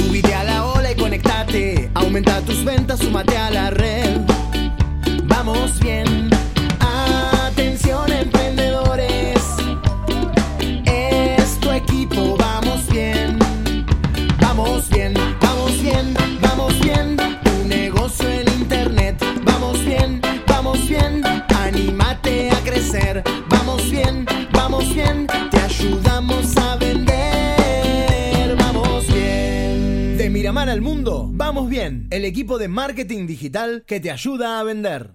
Subite a la ola y conectate. Aumenta tus ventas, súmate a la red. Vamos bien. Atención, emprendedores. Es tu equipo, vamos bien. Vamos bien, vamos bien, vamos bien. Tu negocio en internet. Vamos bien, vamos bien. Anímate a crecer. Vamos bien, vamos bien. Miramar al mundo, vamos bien. El equipo de marketing digital que te ayuda a vender.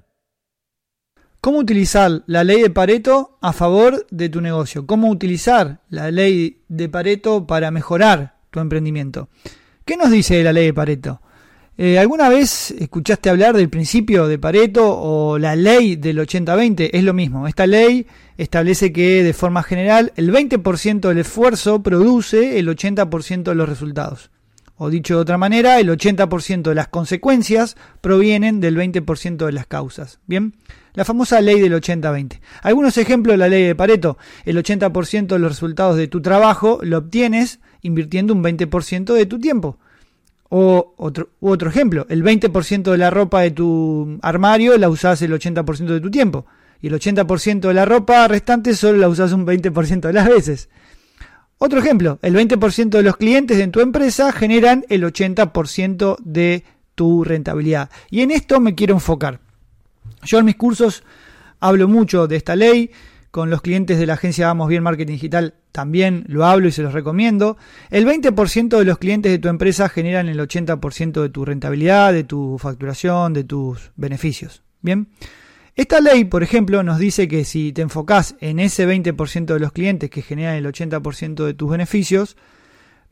¿Cómo utilizar la ley de Pareto a favor de tu negocio? ¿Cómo utilizar la ley de Pareto para mejorar tu emprendimiento? ¿Qué nos dice la ley de Pareto? Eh, ¿Alguna vez escuchaste hablar del principio de Pareto o la ley del 80-20? Es lo mismo. Esta ley establece que de forma general el 20% del esfuerzo produce el 80% de los resultados. O dicho de otra manera, el 80% de las consecuencias provienen del 20% de las causas. Bien, la famosa ley del 80-20. Algunos ejemplos de la ley de Pareto. El 80% de los resultados de tu trabajo lo obtienes invirtiendo un 20% de tu tiempo. O otro, ejemplo, el 20% de la ropa de tu armario la usas el 80% de tu tiempo. Y el 80% de la ropa restante solo la usas un 20% de las veces. Otro ejemplo, el 20% de los clientes en tu empresa generan el 80% de tu rentabilidad. Y en esto me quiero enfocar. Yo en mis cursos hablo mucho de esta ley, con los clientes de la agencia Vamos Bien Marketing Digital también lo hablo y se los recomiendo. El 20% de los clientes de tu empresa generan el 80% de tu rentabilidad, de tu facturación, de tus beneficios. Bien. Esta ley, por ejemplo, nos dice que si te enfocás en ese 20% de los clientes que generan el 80% de tus beneficios,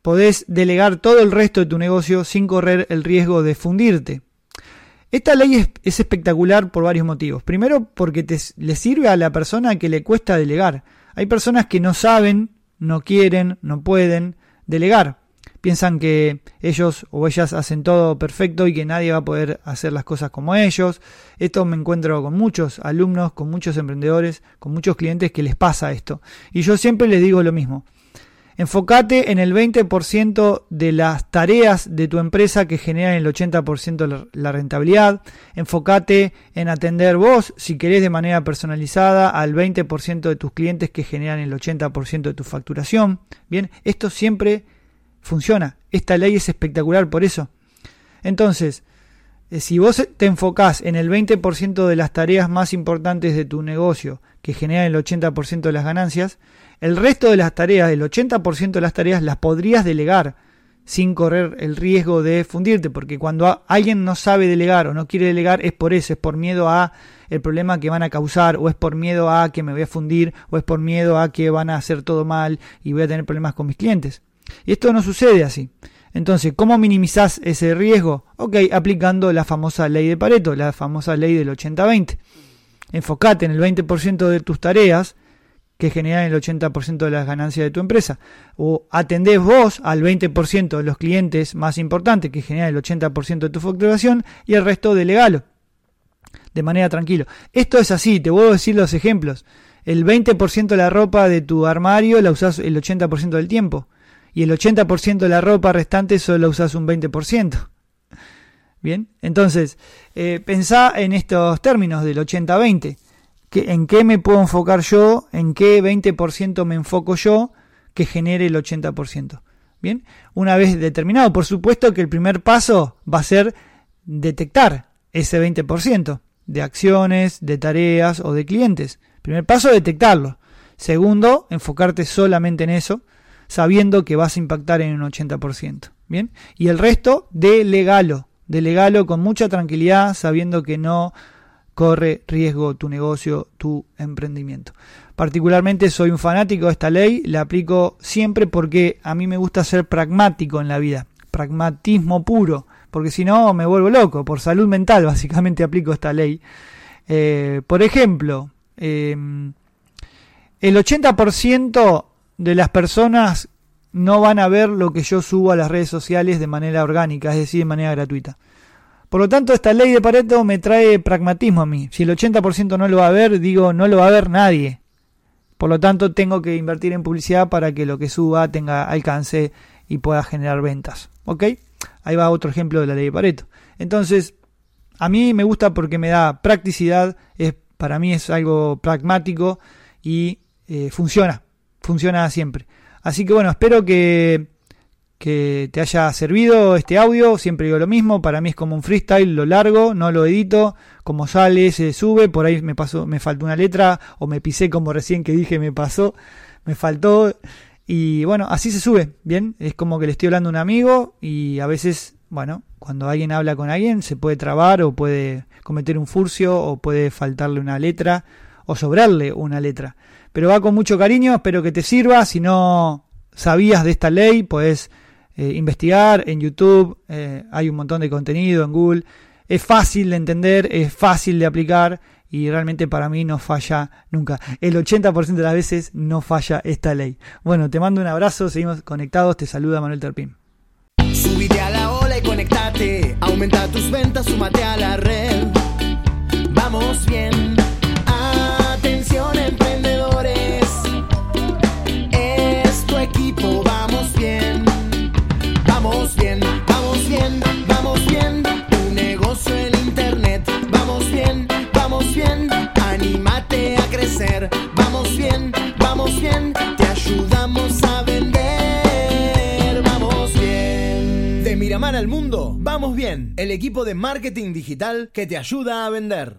podés delegar todo el resto de tu negocio sin correr el riesgo de fundirte. Esta ley es, es espectacular por varios motivos. Primero, porque te, le sirve a la persona que le cuesta delegar. Hay personas que no saben, no quieren, no pueden delegar. Piensan que ellos o ellas hacen todo perfecto y que nadie va a poder hacer las cosas como ellos. Esto me encuentro con muchos alumnos, con muchos emprendedores, con muchos clientes que les pasa esto. Y yo siempre les digo lo mismo. Enfócate en el 20% de las tareas de tu empresa que generan el 80% de la rentabilidad. Enfócate en atender vos, si querés, de manera personalizada al 20% de tus clientes que generan el 80% de tu facturación. Bien, esto siempre funciona. Esta ley es espectacular por eso. Entonces, eh, si vos te enfocás en el 20% de las tareas más importantes de tu negocio que generan el 80% de las ganancias, el resto de las tareas, el 80% de las tareas, las podrías delegar sin correr el riesgo de fundirte, porque cuando alguien no sabe delegar o no quiere delegar es por eso, es por miedo a el problema que van a causar, o es por miedo a que me voy a fundir, o es por miedo a que van a hacer todo mal y voy a tener problemas con mis clientes. Y esto no sucede así. Entonces, ¿cómo minimizás ese riesgo? Ok, aplicando la famosa ley de Pareto, la famosa ley del 80-20. Enfocate en el 20% de tus tareas que generan el 80% de las ganancias de tu empresa. O atendés vos al 20% de los clientes más importantes que generan el 80% de tu facturación y el resto delegalo. De manera tranquila. Esto es así, te voy a decir los ejemplos. El 20% de la ropa de tu armario la usás el 80% del tiempo. Y el 80% de la ropa restante solo la usás un 20%. Bien, entonces, eh, pensá en estos términos del 80-20 en qué me puedo enfocar yo, en qué 20% me enfoco yo que genere el 80%. Bien, una vez determinado, por supuesto que el primer paso va a ser detectar ese 20% de acciones, de tareas o de clientes. Primer paso, detectarlo. Segundo, enfocarte solamente en eso, sabiendo que vas a impactar en un 80%. Bien, y el resto, delegalo. Delegalo con mucha tranquilidad, sabiendo que no corre riesgo tu negocio, tu emprendimiento. Particularmente soy un fanático de esta ley, la aplico siempre porque a mí me gusta ser pragmático en la vida, pragmatismo puro, porque si no me vuelvo loco, por salud mental básicamente aplico esta ley. Eh, por ejemplo, em, el 80% de las personas no van a ver lo que yo subo a las redes sociales de manera orgánica, es decir, de manera gratuita. Por lo tanto, esta ley de Pareto me trae pragmatismo a mí. Si el 80% no lo va a ver, digo, no lo va a ver nadie. Por lo tanto, tengo que invertir en publicidad para que lo que suba tenga alcance y puedas generar ventas. ¿Ok? Ahí va otro ejemplo de la ley de Pareto. Entonces, a mí me gusta porque me da practicidad, es, para mí es algo pragmático y eh, funciona, funciona siempre. Así que bueno, espero que, que te haya servido este audio, siempre digo lo mismo, para mí es como un freestyle, lo largo, no lo edito, como sale, se sube, por ahí me pasó, me faltó una letra, o me pisé como recién que dije me pasó, me faltó, y bueno, así se sube, bien, es como que le estoy hablando a un amigo, y a veces, bueno, cuando alguien habla con alguien se puede trabar o puede cometer un furcio o puede faltarle una letra o sobrarle una letra. Pero va con mucho cariño, espero que te sirva. Si no sabías de esta ley, puedes eh, investigar en YouTube, eh, hay un montón de contenido en Google. Es fácil de entender, es fácil de aplicar y realmente para mí no falla nunca. El 80% de las veces no falla esta ley. Bueno, te mando un abrazo, seguimos conectados, te saluda Manuel Terpín. Subite a la ola y conectate. Aumenta tus ventas, súmate a la red. Vamos bien. Al mundo, vamos bien. El equipo de marketing digital que te ayuda a vender.